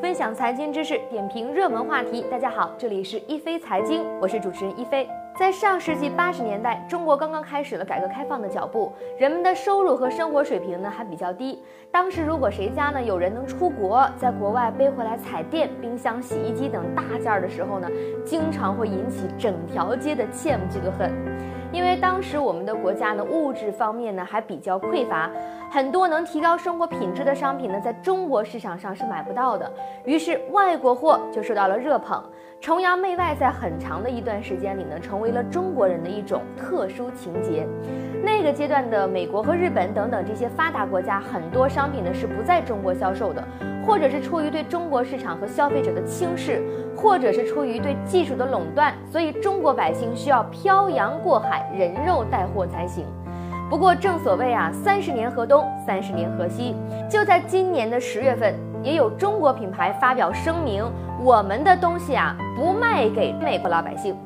分享财经知识，点评热门话题。大家好，这里是一飞财经，我是主持人一飞。在上世纪八十年代，中国刚刚开始了改革开放的脚步，人们的收入和生活水平呢还比较低。当时如果谁家呢有人能出国，在国外背回来彩电、冰箱、洗衣机等大件儿的时候呢，经常会引起整条街的羡慕嫉妒恨。因为当时我们的国家呢物质方面呢还比较匮乏，很多能提高生活品质的商品呢在中国市场上是买不到的，于是外国货就受到了热捧。崇洋媚外在很长的一段时间里呢，成为了中国人的一种特殊情节。那个阶段的美国和日本等等这些发达国家，很多商品呢是不在中国销售的，或者是出于对中国市场和消费者的轻视，或者是出于对技术的垄断，所以中国百姓需要漂洋过海，人肉带货才行。不过正所谓啊，三十年河东，三十年河西。就在今年的十月份，也有中国品牌发表声明，我们的东西啊不卖给美国老百姓。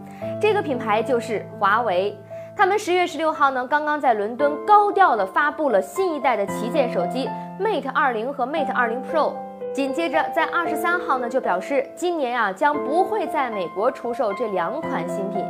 这个品牌就是华为。他们十月十六号呢，刚刚在伦敦高调的发布了新一代的旗舰手机 Mate 二零和 Mate 二零 Pro。紧接着在二十三号呢，就表示今年啊将不会在美国出售这两款新品。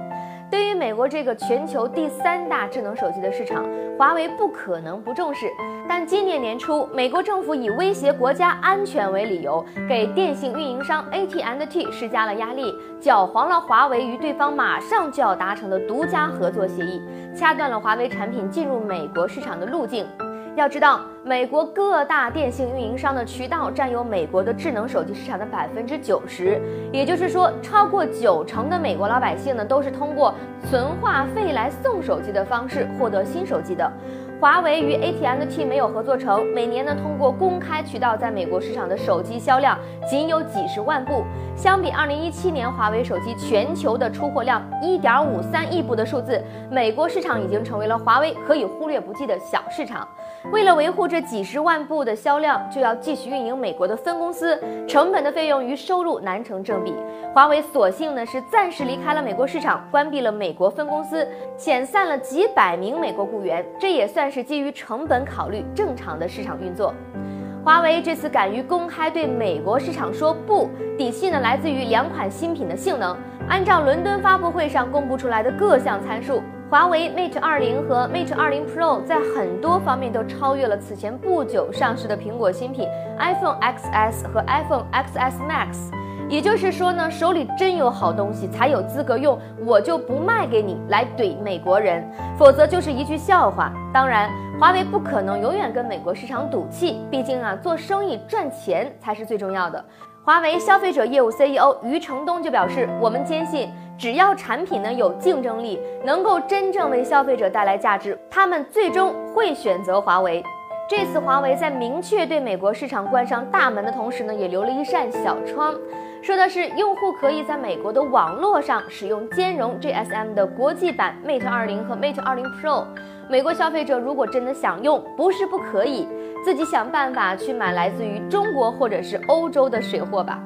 对于美国这个全球第三大智能手机的市场，华为不可能不重视。但今年年初，美国政府以威胁国家安全为理由，给电信运营商 AT&T 施加了压力，搅黄了华为与对方马上就要达成的独家合作协议，掐断了华为产品进入美国市场的路径。要知道，美国各大电信运营商的渠道占有美国的智能手机市场的百分之九十，也就是说，超过九成的美国老百姓呢，都是通过存话费来送手机的方式获得新手机的。华为与 AT&T 没有合作成，每年呢通过公开渠道在美国市场的手机销量仅有几十万部，相比2017年华为手机全球的出货量1.53亿部的数字，美国市场已经成为了华为可以忽略不计的小市场。为了维护这几十万部的销量，就要继续运营美国的分公司，成本的费用与收入难成正比。华为索性呢是暂时离开了美国市场，关闭了美国分公司，遣散了几百名美国雇员，这也算是基于成本考虑正常的市场运作。华为这次敢于公开对美国市场说不，底气呢来自于两款新品的性能。按照伦敦发布会上公布出来的各项参数。华为 Mate 20和 Mate 20 Pro 在很多方面都超越了此前不久上市的苹果新品 iPhone XS 和 iPhone XS Max。也就是说呢，手里真有好东西才有资格用，我就不卖给你来怼美国人，否则就是一句笑话。当然，华为不可能永远跟美国市场赌气，毕竟啊，做生意赚钱才是最重要的。华为消费者业务 CEO 余承东就表示，我们坚信。只要产品呢有竞争力，能够真正为消费者带来价值，他们最终会选择华为。这次华为在明确对美国市场关上大门的同时呢，也留了一扇小窗，说的是用户可以在美国的网络上使用兼容 GSM 的国际版 Mate 20和 Mate 20 Pro。美国消费者如果真的想用，不是不可以，自己想办法去买来自于中国或者是欧洲的水货吧。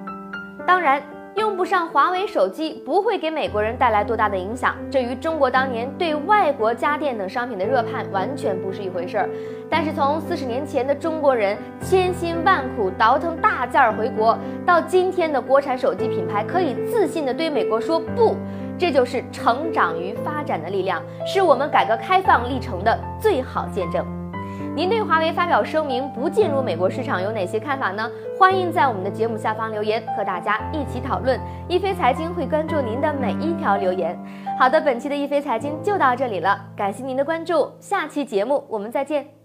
当然。用不上华为手机不会给美国人带来多大的影响，这与中国当年对外国家电等商品的热盼完全不是一回事儿。但是从四十年前的中国人千辛万苦倒腾大件儿回国，到今天的国产手机品牌可以自信地对美国说不，这就是成长与发展的力量，是我们改革开放历程的最好见证。您对华为发表声明不进入美国市场有哪些看法呢？欢迎在我们的节目下方留言，和大家一起讨论。一飞财经会关注您的每一条留言。好的，本期的一飞财经就到这里了，感谢您的关注，下期节目我们再见。